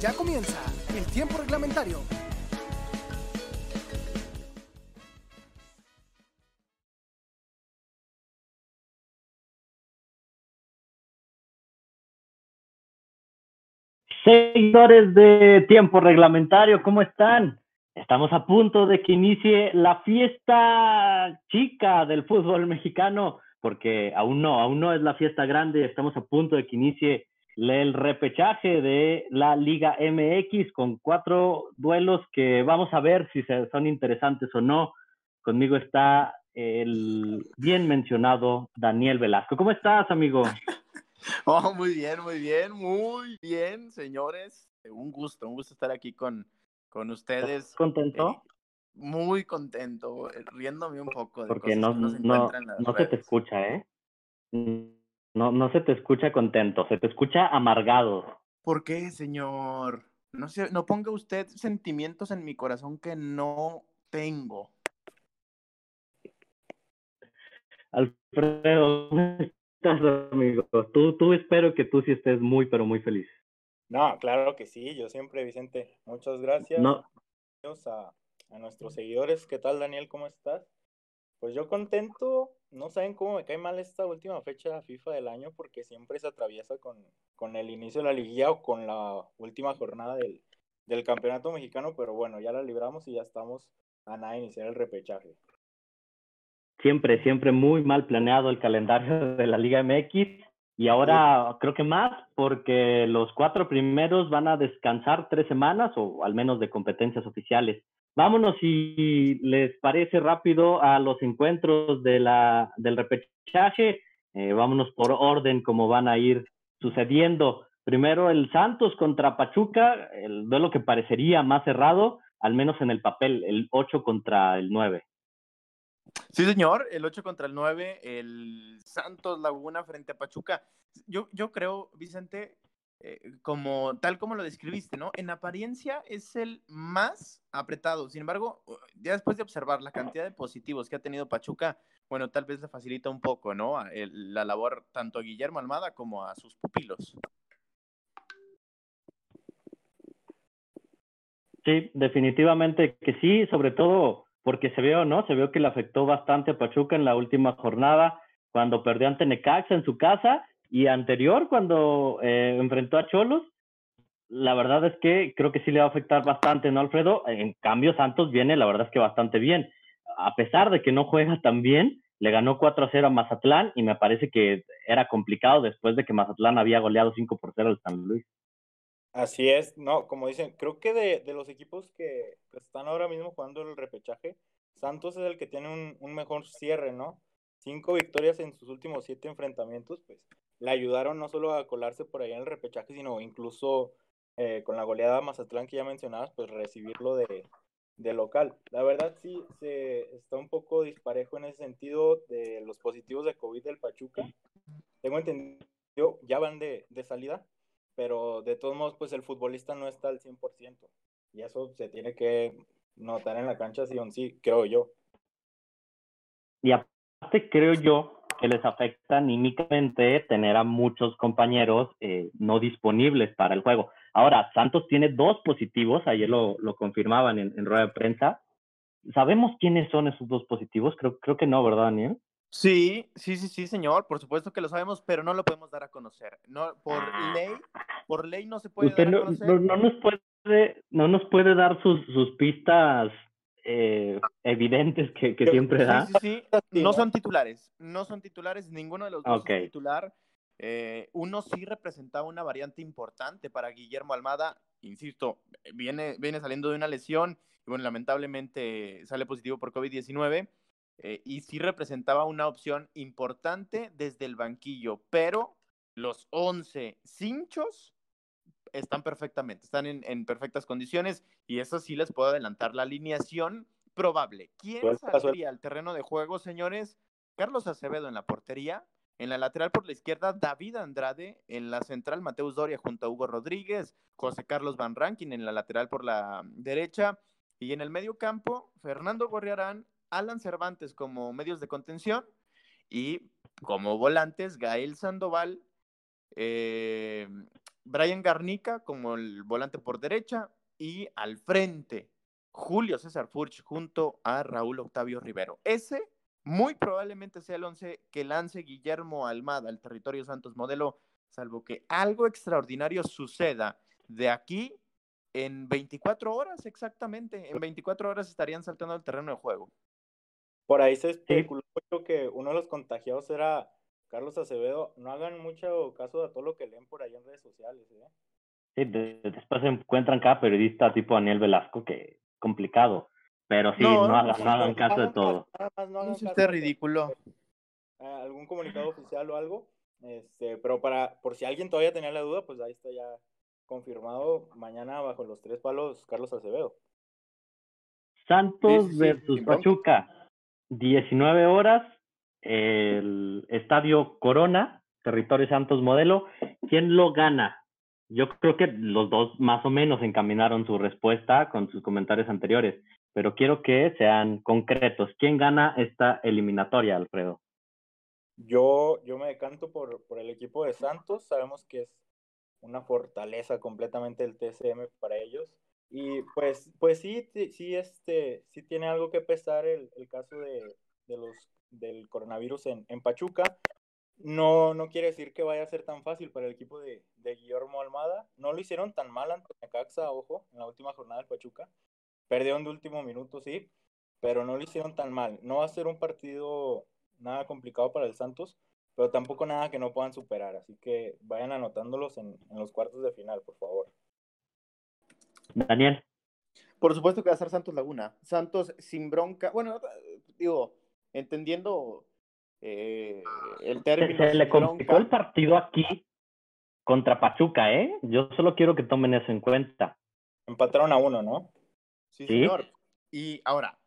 Ya comienza el tiempo reglamentario. Seguidores de tiempo reglamentario, ¿cómo están? Estamos a punto de que inicie la fiesta chica del fútbol mexicano, porque aún no, aún no es la fiesta grande, estamos a punto de que inicie el repechaje de la Liga MX con cuatro duelos que vamos a ver si son interesantes o no. Conmigo está el bien mencionado Daniel Velasco. ¿Cómo estás, amigo? Oh, muy bien, muy bien, muy bien, señores. Un gusto, un gusto estar aquí con, con ustedes. ¿Contento? Eh, muy contento, eh, riéndome un poco de Porque no, no, no se te escucha, ¿eh? No, no se te escucha contento, se te escucha amargado. ¿Por qué, señor? No, sé, no ponga usted sentimientos en mi corazón que no tengo. Alfredo, estás, amigo? Tú, tú espero que tú sí estés muy, pero muy feliz. No, claro que sí, yo siempre, Vicente. Muchas gracias. No. A, a nuestros seguidores. ¿Qué tal, Daniel? ¿Cómo estás? Pues yo contento, no saben cómo me cae mal esta última fecha de FIFA del año porque siempre se atraviesa con, con el inicio de la liguilla o con la última jornada del, del campeonato mexicano, pero bueno, ya la libramos y ya estamos a nada de iniciar el repechaje. Siempre, siempre muy mal planeado el calendario de la Liga MX y ahora creo que más porque los cuatro primeros van a descansar tres semanas o al menos de competencias oficiales. Vámonos, si les parece rápido, a los encuentros de la, del repechaje. Eh, vámonos por orden, como van a ir sucediendo. Primero el Santos contra Pachuca, el duelo que parecería más cerrado, al menos en el papel, el 8 contra el 9. Sí, señor, el 8 contra el 9, el Santos Laguna frente a Pachuca. Yo, yo creo, Vicente, eh, como tal como lo describiste, ¿no? En apariencia es el más apretado. Sin embargo, ya después de observar la cantidad de positivos que ha tenido Pachuca, bueno, tal vez le facilita un poco, ¿no? la labor tanto a Guillermo Almada como a sus pupilos. Sí, definitivamente que sí, sobre todo porque se vio, ¿no? Se vio que le afectó bastante a Pachuca en la última jornada cuando perdió ante Necaxa en su casa y anterior, cuando eh, enfrentó a Cholos, la verdad es que creo que sí le va a afectar bastante, ¿no, Alfredo? En cambio, Santos viene, la verdad es que bastante bien. A pesar de que no juega tan bien, le ganó 4 a 0 a Mazatlán y me parece que era complicado después de que Mazatlán había goleado 5 por 0 al San Luis. Así es, no, como dicen, creo que de, de los equipos que, están ahora mismo jugando el repechaje, Santos es el que tiene un, un mejor cierre, ¿no? Cinco victorias en sus últimos siete enfrentamientos, pues le ayudaron no solo a colarse por ahí en el repechaje, sino incluso eh, con la goleada Mazatlán que ya mencionabas, pues recibirlo de, de local. La verdad sí se está un poco disparejo en ese sentido de los positivos de COVID del Pachuca. Tengo entendido, ya van de, de salida, pero de todos modos, pues el futbolista no está al 100%. Y eso se tiene que notar en la cancha, sí o sí, creo yo. Y aparte, creo yo que les afecta anímicamente tener a muchos compañeros eh, no disponibles para el juego. Ahora, Santos tiene dos positivos, ayer lo, lo confirmaban en, rueda de prensa. ¿Sabemos quiénes son esos dos positivos? Creo, creo que no, ¿verdad, Daniel? Sí, sí, sí, sí, señor. Por supuesto que lo sabemos, pero no lo podemos dar a conocer. No, por ah. ley, por ley no se puede dar a conocer. No, no, nos puede, no nos puede dar sus, sus pistas eh, evidentes que, siempre da. Sí, sí, no son titulares, no son titulares, ninguno de los dos es titular. Eh, uno sí representaba una variante importante para Guillermo Almada, insisto, viene, viene saliendo de una lesión y bueno, lamentablemente sale positivo por COVID-19 eh, y sí representaba una opción importante desde el banquillo, pero los 11 cinchos están perfectamente, están en, perfectas condiciones y eso sí les puedo adelantar la alineación probable. ¿Quién saldría al terreno de juego, señores? Carlos Acevedo en la portería, en la lateral por la izquierda, David Andrade, en la central, Mateus Doria junto a Hugo Rodríguez, José Carlos Van Rankin en la lateral por la derecha, y en el medio campo, Fernando Gorriarán, Alan Cervantes como medios de contención, y como volantes, Gael Sandoval, eh, Brian Garnica como el volante por derecha y al frente Julio César Furch junto a Raúl Octavio Rivero. Ese muy probablemente sea el once que lance Guillermo Almada al territorio Santos modelo, salvo que algo extraordinario suceda de aquí en 24 horas exactamente. En 24 horas estarían saltando al terreno de juego. Por ahí se especuló que uno de los contagiados era Carlos Acevedo. No hagan mucho caso de todo lo que leen por ahí en redes sociales. ¿eh? Sí, después se encuentran cada periodista tipo Daniel Velasco que complicado. Pero sí, no, hagan, caso de todo. no hagan caso ridículo. algún comunicado oficial o algo. Este, pero para, por si alguien todavía tenía la duda, pues ahí está ya confirmado mañana bajo los tres palos Carlos Acevedo. Santos versus Pachuca, 19 horas, el Estadio Corona, Territorio Santos Modelo. ¿Quién lo gana? Yo creo que los dos más o menos encaminaron su respuesta con sus comentarios anteriores, pero quiero que sean concretos. ¿Quién gana esta eliminatoria, Alfredo? Yo, yo me decanto por, por el equipo de Santos. Sabemos que es una fortaleza completamente el TCM para ellos. Y pues, pues sí, sí, este, sí tiene algo que pesar el, el caso de, de, los, del coronavirus en, en, Pachuca. No, no quiere decir que vaya a ser tan fácil para el equipo de, de Guillermo Almada. No lo hicieron tan mal ante Necaxa, ojo, en la última jornada del Pachuca. Perdieron de último minuto, sí, pero no lo hicieron tan mal. No va a ser un partido nada complicado para el Santos pero tampoco nada que no puedan superar. Así que vayan anotándolos en, los cuartos de final, por favor. Daniel. Por supuesto que va a ser Santos Laguna. Santos sin bronca. Bueno, digo, entendiendo eh, el término. Se, le complicó el partido aquí contra Pachuca, ¿eh? Yo solo quiero que tomen eso en cuenta. Empataron a uno, ¿no? Sí, señor. Y ahora,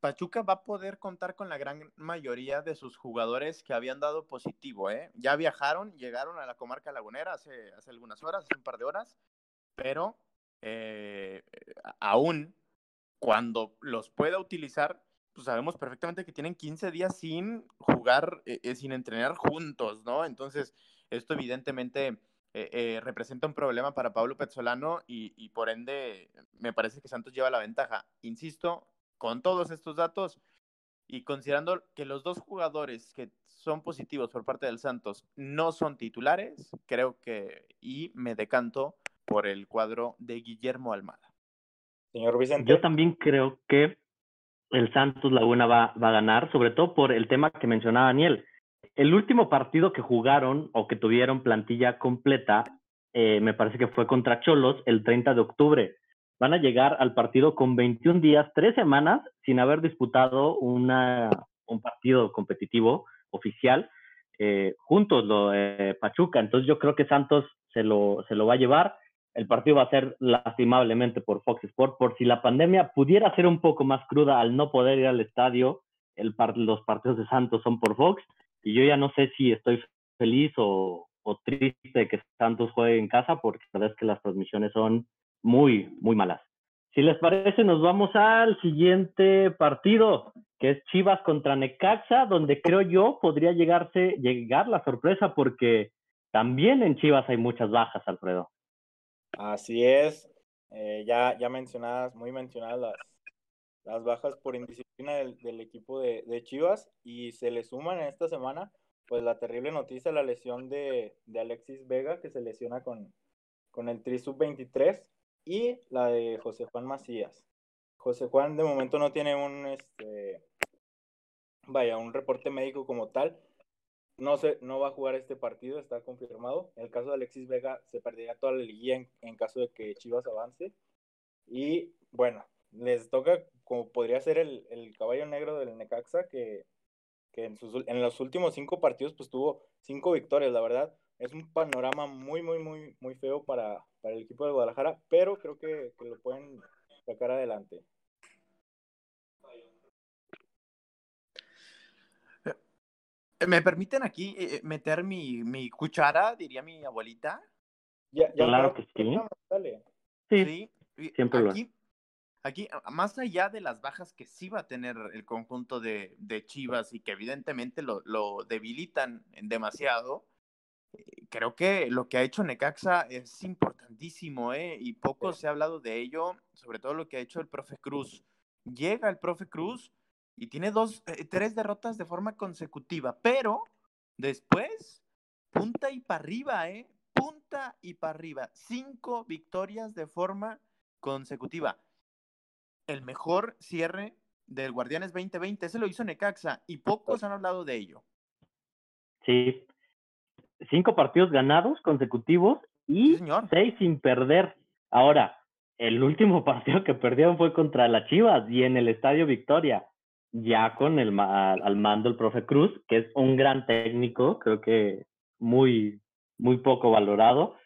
Pachuca va a poder contar con la gran mayoría de sus jugadores que habían dado positivo, ¿eh? Ya viajaron, llegaron a la comarca lagunera hace, hace algunas horas, hace un par de horas, pero eh, aún cuando los pueda utilizar, pues sabemos perfectamente que tienen 15 días sin jugar, eh, eh, sin entrenar juntos, ¿no? Entonces, esto evidentemente representa un problema para Pablo Pezzolano y, y por ende me parece que Santos lleva la ventaja. Insisto, con todos estos datos y considerando que los dos jugadores que son positivos por parte del Santos no son titulares, creo que y me decanto por el cuadro de Guillermo Almada. Señor Vicente. Yo también creo que el Santos Laguna va, va a ganar, sobre todo por el tema que mencionaba Daniel. El último partido que jugaron o que tuvieron plantilla completa, eh, me parece que fue contra Cholos el 30 de octubre van a llegar al partido con 21 días, tres semanas, sin haber disputado una, un partido competitivo oficial eh, juntos, lo de Pachuca. Entonces yo creo que Santos se lo, se lo va a llevar. El partido va a ser lastimablemente por Fox Sports. Por si la pandemia pudiera ser un poco más cruda al no poder ir al estadio, el los partidos de Santos son por Fox. Y yo ya no sé si estoy feliz o, o triste que Santos juegue en casa, porque la verdad es que las transmisiones son muy, muy malas. Si les parece, nos vamos al siguiente partido, que es Chivas contra Necaxa, donde creo yo podría llegarse, llegar la sorpresa, porque también en Chivas hay muchas bajas, Alfredo. Así es, eh, ya, ya mencionadas, muy mencionadas las, las bajas por indisciplina del, equipo de, de, Chivas, y se le suman en esta semana, pues la terrible noticia, la lesión de, de Alexis Vega, que se lesiona con, con el Tri Sub 23 y la de José Juan Macías. José Juan de momento no tiene un, este, vaya, un reporte médico como tal. No, se, no va a jugar este partido, está confirmado. En el caso de Alexis Vega, se perdería toda la liguilla en, caso de que Chivas avance. Y bueno, les toca, como podría ser el, el caballo negro del Necaxa, que, que en, sus, en los últimos cinco partidos pues tuvo cinco victorias, la verdad es un panorama muy, muy, muy, muy feo para, para el equipo de Guadalajara, pero creo que, lo pueden sacar adelante. ¿Me permiten aquí eh, meter mi, mi, cuchara, diría mi abuelita? Ya, claro que sí. Sí, siempre aquí, aquí, más allá de las bajas que sí va a tener el conjunto de, de Chivas y que evidentemente lo, lo debilitan demasiado, creo que lo que ha hecho Necaxa es importantísimo, ¿eh? Y poco se ha hablado de ello, sobre todo lo que ha hecho el profe Cruz. Llega el profe Cruz y tiene dos, eh, tres derrotas de forma consecutiva, pero después, punta y para arriba, ¿eh? Punta y para arriba. Cinco victorias de forma consecutiva. El mejor cierre del Guardianes 2020, ese lo hizo Necaxa y pocos han hablado de ello. Sí, cinco partidos ganados consecutivos y seis sin perder. Ahora, el último partido que perdieron fue contra la Chivas y en el Estadio Victoria, ya con el al mando el profe Cruz, que es un gran técnico, creo que muy, muy poco valorado.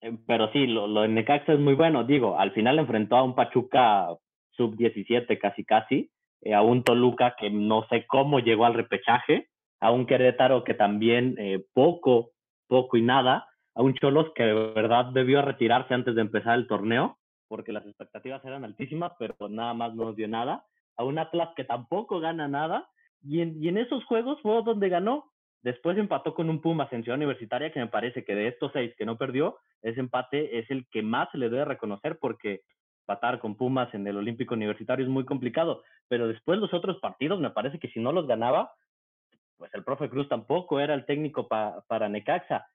Eh, pero sí, lo, lo de Necaxa es muy bueno. Digo, al final enfrentó a un Pachuca sub-17 casi casi, eh, a un Toluca que no sé cómo llegó al repechaje, a un Querétaro que también eh, poco poco y nada, a un Cholos que de verdad debió retirarse antes de empezar el torneo, porque las expectativas eran altísimas, pero nada más no dio nada, a un Atlas que tampoco gana nada, y en, en esos juegos fue donde ganó. Después empató con un Puma Ascensión Universitaria, que me parece que de estos seis que no perdió, ese empate es el que más se le debe reconocer, porque empatar con Pumas en el Olímpico Universitario es muy complicado, pero después los otros partidos me parece que si no los ganaba, pues el profe Cruz tampoco era el técnico para Necaxa.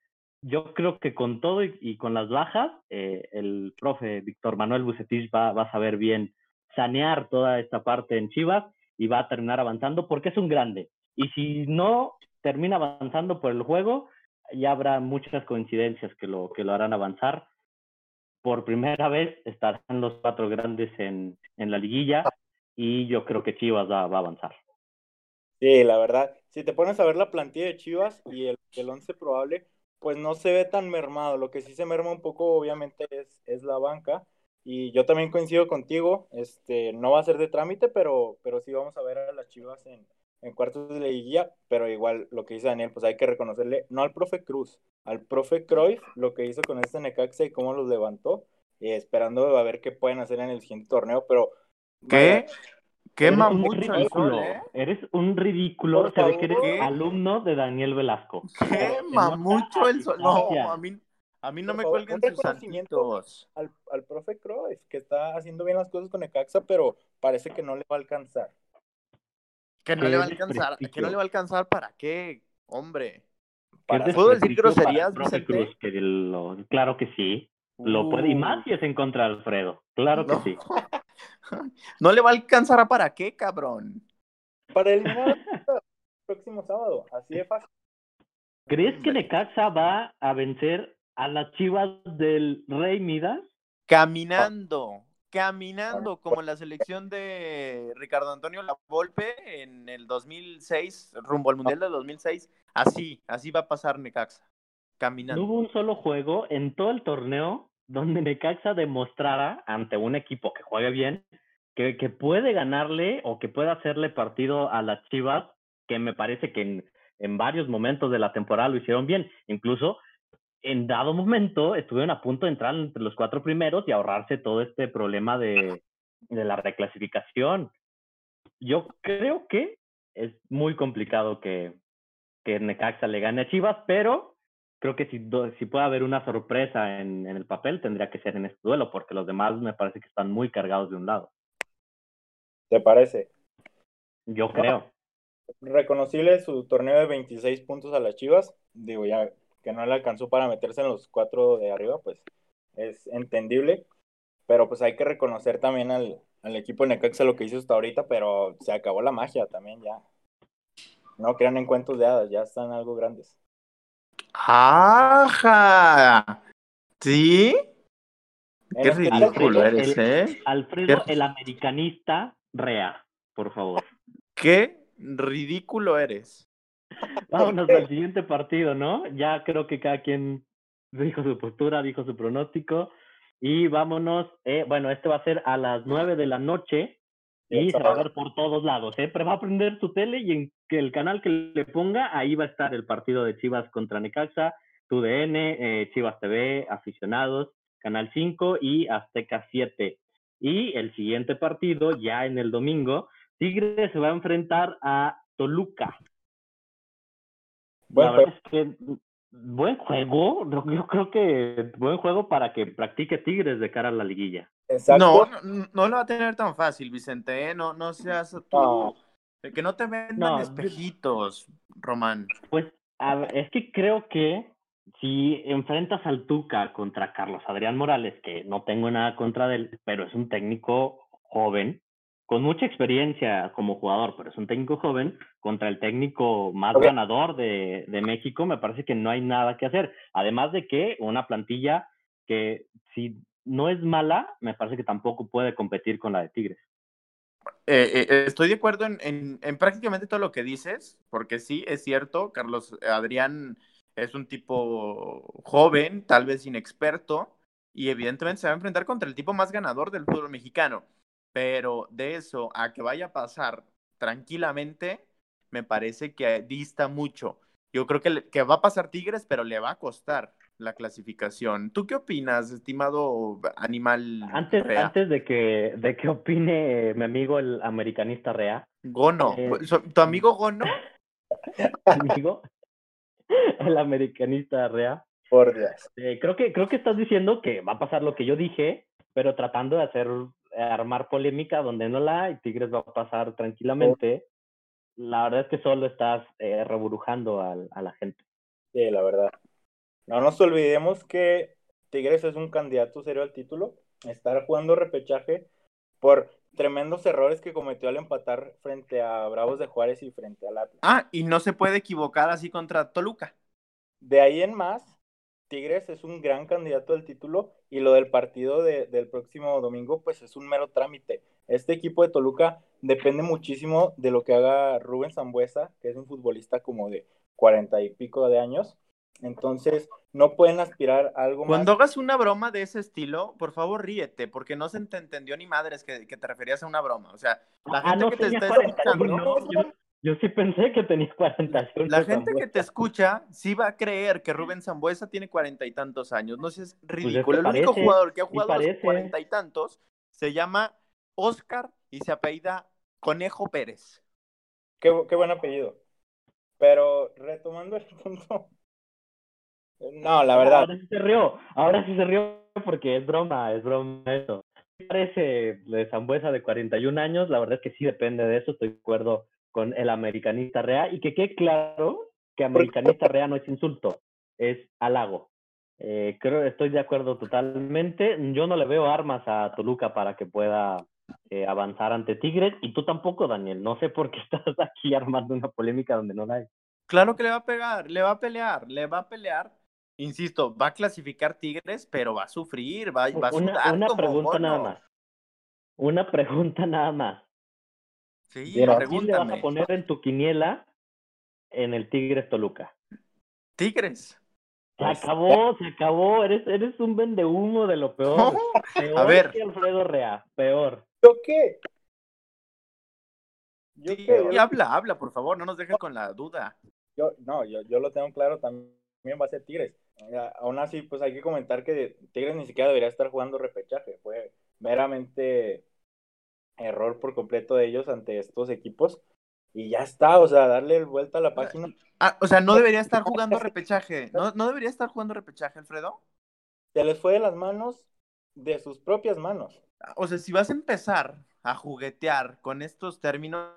Yo creo que con todo y, con las bajas, eh, el profe Víctor Manuel Bucetich va a saber bien sanear toda esta parte en Chivas y va a terminar avanzando porque es un grande. Y si no termina avanzando por el juego, ya habrá muchas coincidencias que lo, que lo harán avanzar. Por primera vez estarán los cuatro grandes en, en la liguilla y yo creo que Chivas va, va a avanzar. Sí, la verdad, si te pones a ver la plantilla de Chivas y el, el once probable, pues no se ve tan mermado. Lo que sí se merma un poco, obviamente, es, es la banca. Y yo también coincido contigo, este, no va a ser de trámite, pero, pero sí vamos a ver a las Chivas en, en cuartos de liguilla, pero igual lo que dice Daniel, pues hay que reconocerle, no al profe Cruz, al profe Cruyff, lo que hizo con este Necaxa y cómo los levantó, eh, esperando a ver qué pueden hacer en el siguiente torneo, pero... ¿Qué? Quema mucho el sol, ¿eh? Eres un ridículo. Se ve que eres alumno de Daniel Velasco. Quema mucho el sol. No, a mí, a mí no me cuelguen sus santitos. Al, al profe Cruz, que está haciendo bien las cosas con Ecaxa, pero parece que no le va a alcanzar. Que no le va a alcanzar. ¿Que no le va a alcanzar para qué, hombre? ¿Puedo decir groserías, Cruz, que lo, claro que sí. Lo puede, y más uh. si es en contra de Alfredo. Claro que sí. No le va a alcanzar a para qué, cabrón. Para el próximo sábado, así de fácil. ¿Crees que Necaxa va a vencer a las Chivas del Rey Midas? Caminando, caminando como la selección de Ricardo Antonio Lavolpe en el 2006, rumbo al Mundial del 2006. Así, así va a pasar Necaxa, caminando. No hubo un solo juego en todo el torneo donde Necaxa demostrara ante un equipo que juegue bien que, que, puede ganarle o que puede hacerle partido a las Chivas, que me parece que en, en, varios momentos de la temporada lo hicieron bien. Incluso en dado momento estuvieron a punto de entrar entre los cuatro primeros y ahorrarse todo este problema de, de la reclasificación. Yo creo que es muy complicado que, que Necaxa le gane a Chivas, pero creo que si, si puede haber una sorpresa en, en, el papel, tendría que ser en este duelo, porque los demás me parece que están muy cargados de un lado. ¿Te parece? Yo creo. reconocible su torneo de 26 puntos a las Chivas, digo ya que no le alcanzó para meterse en los cuatro de arriba, pues es entendible, pero pues hay que reconocer también al, al equipo de Necaxa lo que hizo hasta ahorita, pero se acabó la magia también ya. No crean en cuentos de hadas, ya están algo grandes. ¡Ajá! ¿Sí? Qué ridículo eres, ¿eh? Alfredo, el americanista rea, por favor. Qué ridículo eres. Vámonos al siguiente partido, ¿no? Ya creo que cada quien dijo su postura, dijo su pronóstico. Y vámonos, eh, bueno, este va a ser a las nueve de la noche y se va a ver por todos lados. ¿eh? Pero va a prender tu tele y en el canal que le ponga, ahí va a estar el partido de Chivas contra Necaxa, TUDN, eh, Chivas TV, aficionados, Canal 5 y Azteca 7. Y el siguiente partido, ya en el domingo, Tigre se va a enfrentar a Toluca. Bueno, la verdad es que buen juego. Yo creo que buen juego para que practique Tigres de cara a la liguilla. No, no, lo va a tener tan fácil, Vicente. ¿eh? No, no seas tú. Que no te vendan espejitos, Román. Pues es que creo que si enfrentas al Tuca contra Carlos Adrián Morales, que no tengo nada contra él, pero es un técnico joven, con mucha experiencia como jugador, pero es un técnico joven, contra el técnico más ganador de, de, México, me parece que no hay nada que hacer. Además de que una plantilla que si no es mala, me parece que tampoco puede competir con la de Tigres. Eh, eh, estoy de acuerdo en, en, prácticamente todo lo que dices, porque sí, es cierto, Carlos Adrián es un tipo joven, tal vez inexperto, y evidentemente se va a enfrentar contra el tipo más ganador del fútbol mexicano. Pero de eso a que vaya a pasar tranquilamente, me parece que dista mucho. Yo creo que, que va a pasar Tigres, pero le va a costar la clasificación. ¿Tú qué opinas, estimado animal? Antes, antes de que de que opine mi amigo el americanista Rea. Gono. Eh, ¿Tu amigo Gono? amigo, el americanista Rea. Por Dios. Eh, creo que creo que estás diciendo que va a pasar lo que yo dije, pero tratando de hacer armar polémica donde no la hay. Tigres va a pasar tranquilamente. La verdad es que solo estás eh, reburujando a, a la gente. Sí, la verdad. No nos olvidemos que Tigres es un candidato serio al título. Estar jugando repechaje por tremendos errores que cometió al empatar frente a Bravos de Juárez y frente al Atlas. Ah, y no se puede equivocar así contra Toluca. De ahí en más, Tigres es un gran candidato al título y lo del partido del próximo domingo, pues es un mero trámite. Este equipo de Toluca depende muchísimo de lo que haga Rubén Zambuesa, que es un futbolista como de cuarenta y pico de años, entonces, no pueden aspirar a algo Cuando hagas una broma de ese estilo, por favor ríete, porque no se te entendió ni madres que, que te referías a una broma. O sea, la ah, gente que te está escuchando. Yo, sí pensé que tenías 40. La gente que te escucha sí va a creer que Rubén Zambuesa tiene cuarenta y tantos años. No sé, es pues ridículo. El único jugador que ha jugado los cuarenta y tantos se llama Oscar y se apellida Conejo Pérez. Qué, qué buen apellido. Pero retomando el punto no, la verdad. Ahora sí se rió, ahora sí se rió porque es broma, es broma eso. Parece de Zambuesa de 41 años, la verdad es que sí depende de eso, estoy de acuerdo con el americanista real y que quede claro que americanista real no es insulto, es halago. Eh, creo estoy de acuerdo totalmente. Yo no le veo armas a Toluca para que pueda eh, avanzar ante Tigres y tú tampoco, Daniel. No sé por qué estás aquí armando una polémica donde no la hay. Claro que le va a pegar, le va a pelear, le va a pelear insisto, va a clasificar Tigres, pero va a sufrir, va, va a sudar Una, pregunta nada más. Una pregunta nada más. Sí, le vas a poner en tu quiniela en el Tigres Toluca? Tigres. Se acabó, se acabó. Eres, eres un vendehumo de lo peor. peor a ver. Que Alfredo Rea, peor. ¿Yo qué? ¿Yo qué? Y habla, habla, por favor, no nos dejes con la duda. Yo, no, yo, yo lo tengo claro también va a ser Tigres. Aún así, pues hay que comentar que Tigres ni siquiera debería estar jugando repechaje. Fue meramente error por completo de ellos ante estos equipos. Y ya está, o sea, darle vuelta a la página. Ah, o sea, no debería estar jugando repechaje. ¿No, ¿No debería estar jugando repechaje, Alfredo? Se les fue de las manos, de sus propias manos. O sea, si vas a empezar a juguetear con estos términos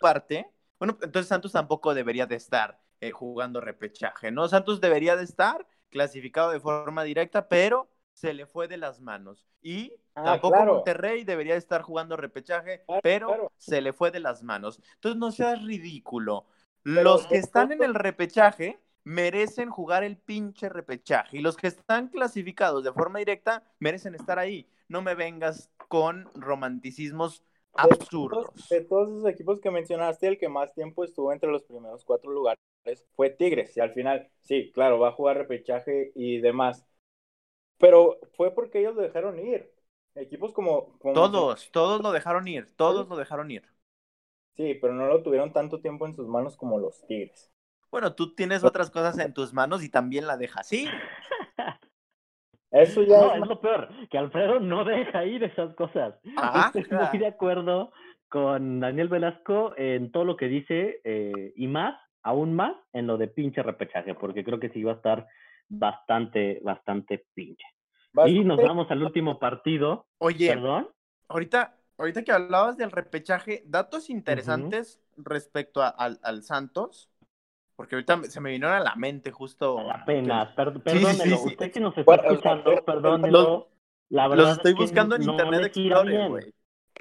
parte, bueno, entonces Santos tampoco debería de estar eh, jugando repechaje, ¿no? Santos debería de estar clasificado de forma directa, pero se le fue de las manos. Y ah, tampoco Monterrey debería de estar jugando repechaje, pero se le fue de las manos. Entonces no seas ridículo. los que están en el repechaje merecen jugar el pinche repechaje y los que están clasificados de forma directa merecen estar ahí. No me vengas con romanticismos absurdos. De todos, esos equipos que mencionaste, el que más tiempo estuvo entre los primeros cuatro lugares fue Tigres. Y al final, sí, claro, va a jugar repechaje y demás. Pero fue porque ellos lo dejaron ir. Equipos como. todos, todos lo dejaron ir. Todos lo dejaron ir. Sí, pero no lo tuvieron tanto tiempo en sus manos como los Tigres. Bueno, tú tienes otras cosas en tus manos y también la dejas ir. Eso ya es... lo peor, que Alfredo no deja ir esas cosas. Ah, Estoy muy de acuerdo con Daniel Velasco en todo lo que dice eh, y más aún más en lo de pinche repechaje, porque creo que sí va a estar bastante, bastante pinche. Y nos vamos al último partido. Oye, ¿Perdón? ahorita, ahorita que hablabas del repechaje, datos interesantes respecto al, Santos, porque ahorita se me vinieron a la mente justo. Apenas, perdónelo, usted que nos está escuchando, perdónelo. La verdad los estoy buscando en Internet Explorer, güey.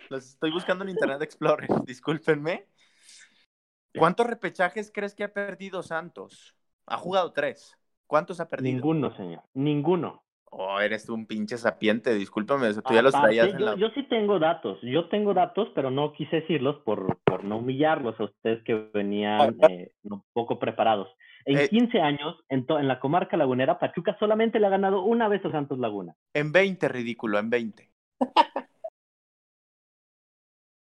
Los estoy buscando en Internet Explorer, discúlpenme. ¿Cuántos repechajes crees que ha perdido Santos? Ha jugado tres. ¿Cuántos ha perdido? Ninguno, señor. Ninguno. Oh, eres tú un pinche sapiente, discúlpame, tú ya los traías. yo, yo, sí tengo datos, yo tengo datos, pero no quise decirlos por, por no humillarlos a ustedes que venían eh, un poco preparados. En 15 eh, años, en, en la comarca lagunera, Pachuca solamente le ha ganado una vez a Santos Laguna. En 20, ridículo, en 20.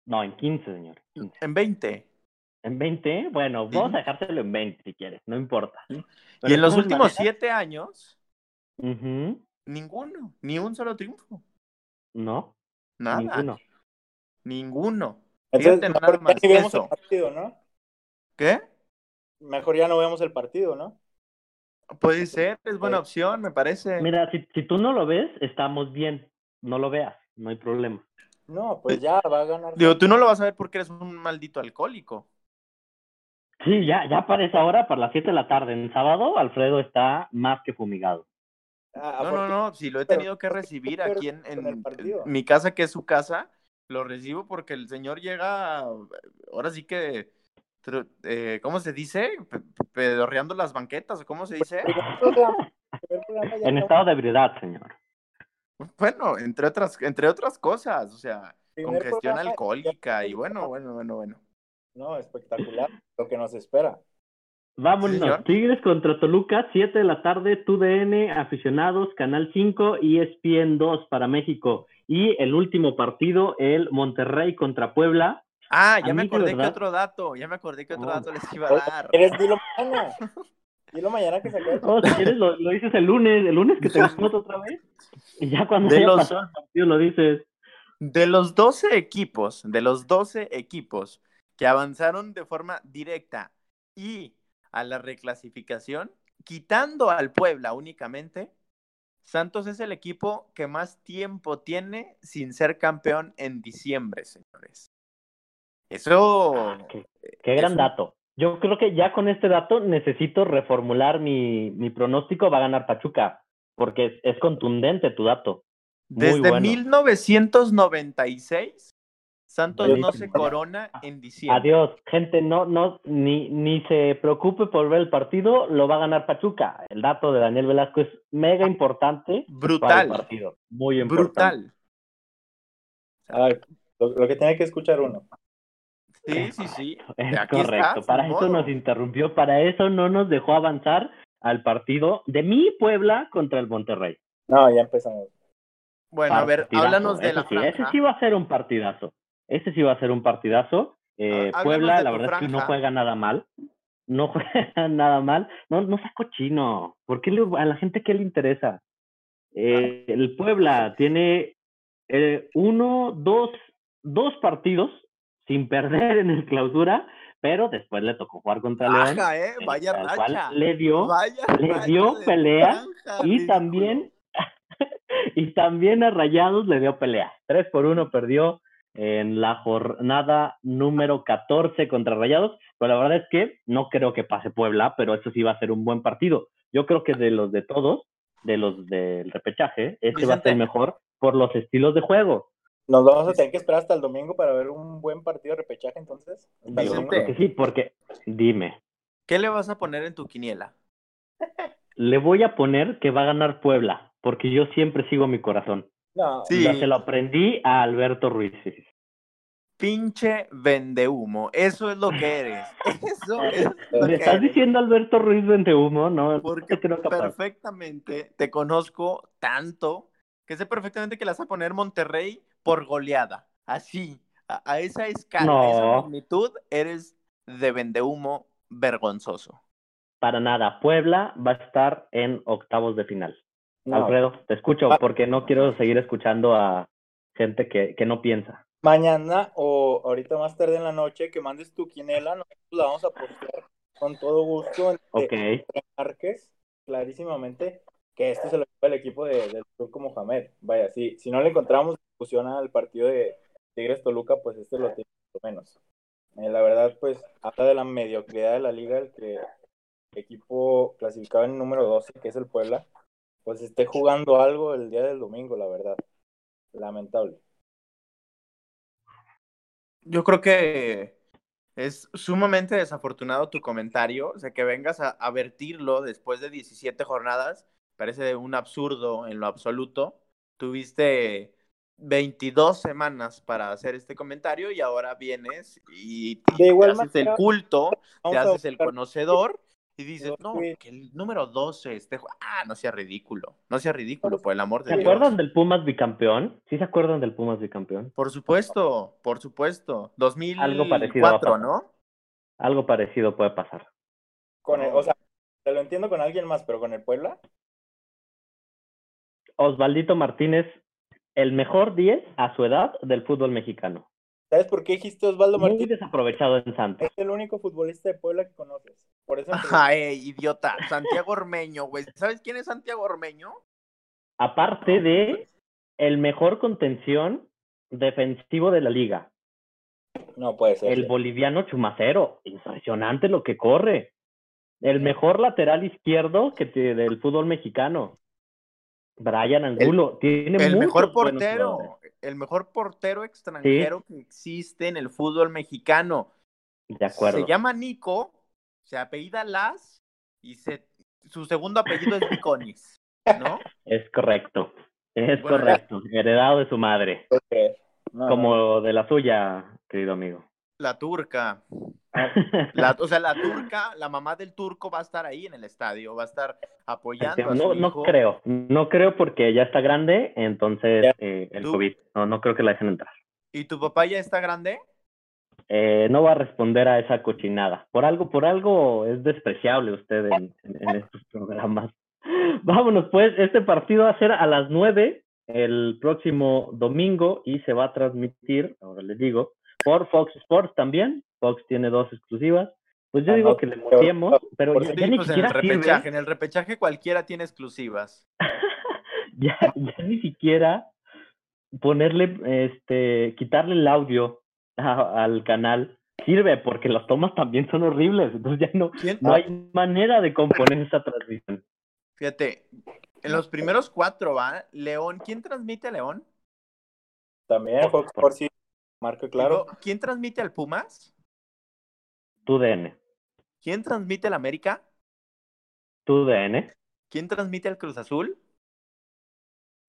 no, en 15, señor. En 20. En 20, bueno, vamos a dejártelo en 20 si quieres, no importa. Y en los últimos 7 años, Ninguno, ni un solo triunfo. No. Nada. Ninguno. Ninguno. Entonces, mejor ya ni vemos el partido, ¿no? ¿Qué? Mejor ya no vemos el partido, ¿no? Puede ser, es buena opción, me parece. Mira, si, si tú no lo ves, estamos bien. No lo veas, no hay problema. No, pues ya va a ganar. Digo, tú no lo vas a ver porque eres un maldito alcohólico. Sí, ya, ya para esa hora, para las 7 de la tarde, en sábado, Alfredo está más que fumigado. Ah, no, no, no, si lo he tenido que recibir aquí en, mi casa, que es su casa, lo recibo porque el señor llega, ahora sí que, eh, ¿cómo se dice? Pedorreando las banquetas, ¿cómo se dice? en estado de ebriedad, señor. Bueno, entre otras, entre otras cosas, o sea, congestión alcohólica y bueno, bueno, bueno, bueno. No, espectacular lo que nos espera. Vámonos, Tigres contra Toluca, 7 de la tarde, TUDN, aficionados, Canal 5 y ESPN 2 para México. Y el último partido, el Monterrey contra Puebla. Ah, ya me acordé que otro dato, ya me acordé que otro dato les iba a dar. ¿Quieres dilo mañana? Dilo mañana que se. No, si quieres lo, dices el lunes, el lunes que te otra vez. Y ya cuando de haya los, pasado el partido lo dices. De los 12 equipos, de los 12 equipos que avanzaron de forma directa y a la reclasificación, quitando al Puebla únicamente, Santos es el equipo que más tiempo tiene sin ser campeón en diciembre, señores. Eso. Ah, qué, gran dato. Yo creo que ya con este dato necesito reformular mi, mi pronóstico. Va a ganar Pachuca, porque es, contundente tu dato. Desde 1996 Santos no se corona en diciembre. Adiós, gente, no, no, ni, ni se preocupe por ver el partido, lo va a ganar Pachuca. El dato de Daniel Velasco es mega importante. Brutal. partido. Muy importante. Brutal. lo, que tiene que escuchar uno. Sí, sí, sí. Es correcto. para eso nos interrumpió, para eso no nos dejó avanzar al partido de mi Puebla contra el Monterrey. No, ya empezamos. Bueno, a ver, háblanos de la sí, Ese sí va a ser un partidazo. Ese sí va a ser un partidazo. Eh, Puebla, la verdad es que no juega nada mal. No juega nada mal. No, no sea cochino. ¿Por qué a la gente qué le interesa? Eh, el Puebla tiene eh, uno, dos, dos partidos sin perder en el clausura, pero después le tocó jugar contra León. Eh, vaya racha. le dio, le dio pelea y también y también a Rayados le dio pelea. Tres por uno perdió en la jornada número 14 contra Rayados, pero la verdad es que no creo que pase Puebla, pero eso sí va a ser un buen partido. Yo creo que de los de todos, de los del repechaje, este va a ser mejor por los estilos de juego. Nos vamos a tener que esperar hasta el domingo para ver un buen partido de repechaje entonces. que sí, porque dime. ¿Qué le vas a poner en tu quiniela? Le voy a poner que va a ganar Puebla, porque yo siempre sigo mi corazón. No, sí. se lo aprendí a Alberto Ruiz. Pinche vendehumo, eso es lo que eres. Eso es ¿Le estás diciendo Alberto Ruiz vendehumo? No, porque perfectamente te conozco tanto que sé perfectamente que le vas a poner Monterrey por goleada. Así, a, esa escala, a esa magnitud, eres de vendehumo vergonzoso. Para nada, Puebla va a estar en octavos de final. Alfredo, te escucho porque no quiero seguir escuchando a gente que, que, no piensa. Mañana o ahorita más tarde en la noche que mandes tu quinela, nosotros la vamos a postear con todo gusto okay. Márquez, clarísimamente, que este se lo lleva el equipo de, del Turco Mohamed. Vaya, si, si no le encontramos discusión al partido de Tigres Toluca, pues este lo tiene por lo menos. Eh, la verdad, pues, habla de la mediocridad de la liga, el que el equipo clasificado en el número 12, que es el Puebla, pues esté jugando algo el día del domingo, la verdad. Lamentable. Yo creo que es sumamente desafortunado tu comentario, o sea, que vengas a, a vertirlo después de 17 jornadas, parece un absurdo en lo absoluto. Tuviste 22 semanas para hacer este comentario y ahora vienes y, te haces el culto, te haces el conocedor y dices, no, que el número 12 este ah, no sea ridículo, no sea ridículo, por el amor de Dios. ¿Se acuerdan del Pumas bicampeón? ¿Sí se acuerdan del Pumas bicampeón? Por supuesto, por supuesto. 2004, Algo parecido ¿no? Algo parecido puede pasar. Con el, o sea, te lo entiendo con alguien más, pero con el Puebla. Osvaldito Martínez, el mejor 10 a su edad del fútbol mexicano. ¿Sabes por qué dijiste Osvaldo Martínez? Muy desaprovechado en Santos. Es el único futbolista de Puebla que conoces. Por eso Ay, idiota. Santiago Ormeño, güey. ¿Sabes quién es Santiago Ormeño? Aparte de el mejor contención defensivo de la liga. No puede ser. El boliviano Chumacero. Impresionante lo que corre. El mejor lateral izquierdo que del fútbol mexicano. Brian Angulo. Tiene el mejor portero el mejor portero extranjero que existe en el fútbol mexicano. De acuerdo. Se llama Nico, se apellida Las y se, su segundo apellido es Viconis, ¿no? Es correcto, es correcto, heredado de su madre. como de la suya, querido amigo. La turca. La, o sea, la turca, la mamá del turco va a estar ahí en el estadio, va a estar apoyando. no, no creo, no creo porque ya está grande, entonces eh, el COVID, no, no creo que la dejen entrar. ¿Y tu papá ya está grande? Eh, no va a responder a esa cochinada. Por algo, por algo es despreciable usted en, estos programas. Vámonos, pues, este partido va a ser a las nueve el próximo domingo y se va a transmitir, ahora les digo, por Fox Sports también. Fox tiene dos exclusivas. Pues yo digo que le motivemos, pero ya, ni pues, siquiera en el repechaje, En el repechaje cualquiera tiene exclusivas. ya, ya ni siquiera ponerle, este, quitarle el audio al canal sirve porque las tomas también son horribles. Entonces ya no, no hay manera de componer esa transmisión. Fíjate, en los primeros cuatro va León. ¿Quién transmite a León? También Fox Sports Marco claro. ¿Quién transmite al Pumas? Tu DN. ¿Quién transmite al América? Tu DN. ¿Quién transmite al Cruz Azul?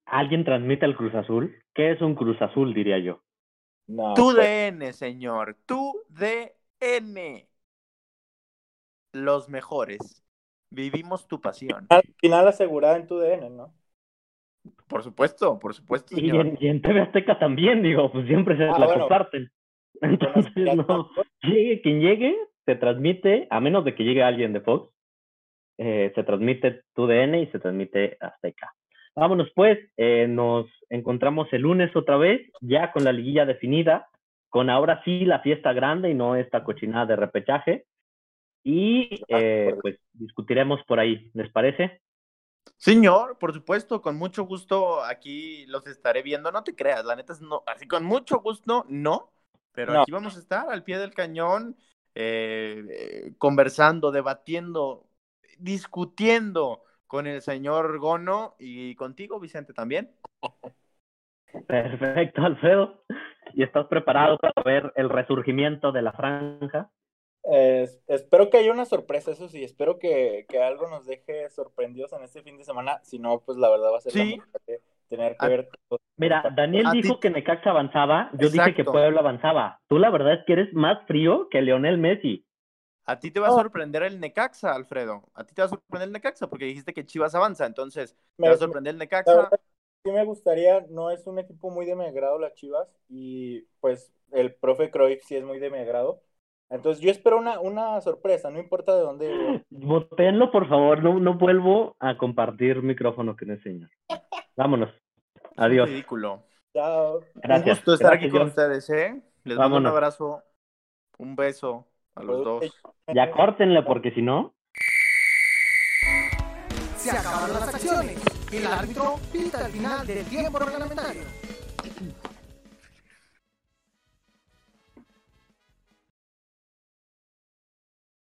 ¿Alguien transmite al Cruz Azul? ¿Qué es un Cruz Azul, diría yo? No, tu pues DN, señor. Tu DN. Los mejores. Vivimos tu pasión. Al final asegurada en tu DN, ¿no? Por supuesto, por supuesto. Y en, y TV Azteca también, digo, pues siempre se ah, la comparten. Entonces, no, llegue quien llegue, se transmite, a menos de que llegue alguien de Fox, eh, se transmite TUDN y se transmite Azteca. Vámonos pues, eh, nos encontramos el lunes otra vez, ya con la liguilla definida, con ahora sí la fiesta grande y no esta cochinada de repechaje. Y eh, pues discutiremos por ahí, ¿les parece? Señor, por supuesto, con mucho gusto aquí los estaré viendo. No te creas, la neta es no, así con mucho gusto, no, pero aquí vamos a estar al pie del cañón, eh, eh, conversando, debatiendo, discutiendo con el señor Gono y contigo, Vicente, también. Perfecto, Alfredo. ¿Y estás preparado para ver el resurgimiento de la franja? Espero que haya una sorpresa, eso sí, espero que, que, algo nos deje sorprendidos en este fin de semana, si no, pues la verdad va a ser ¿Sí? tener que ver. Mira, Daniel dijo que Necaxa avanzaba, yo dije que Puebla avanzaba. Tú la verdad es que eres más frío que Leonel Messi. A ti te va a sorprender el Necaxa, Alfredo. A ti te va a sorprender el Necaxa porque dijiste que Chivas avanza, entonces te va a sorprender el Necaxa. Sí me gustaría, no es un equipo muy de mi agrado las Chivas y pues el profe Cruyff sí es muy de mi agrado entonces yo espero una, una sorpresa, no importa de dónde. Votenlo, por favor, no, no vuelvo a compartir micrófono que me enseña. Vámonos. Adiós. ridículo. Chao. Gracias. Un gusto estar aquí con ustedes, ¿eh? Les mando un abrazo, un beso A los dos. Ya córtenle, porque si no. Se acabaron las acciones. El árbitro pita al final del tiempo reglamentario.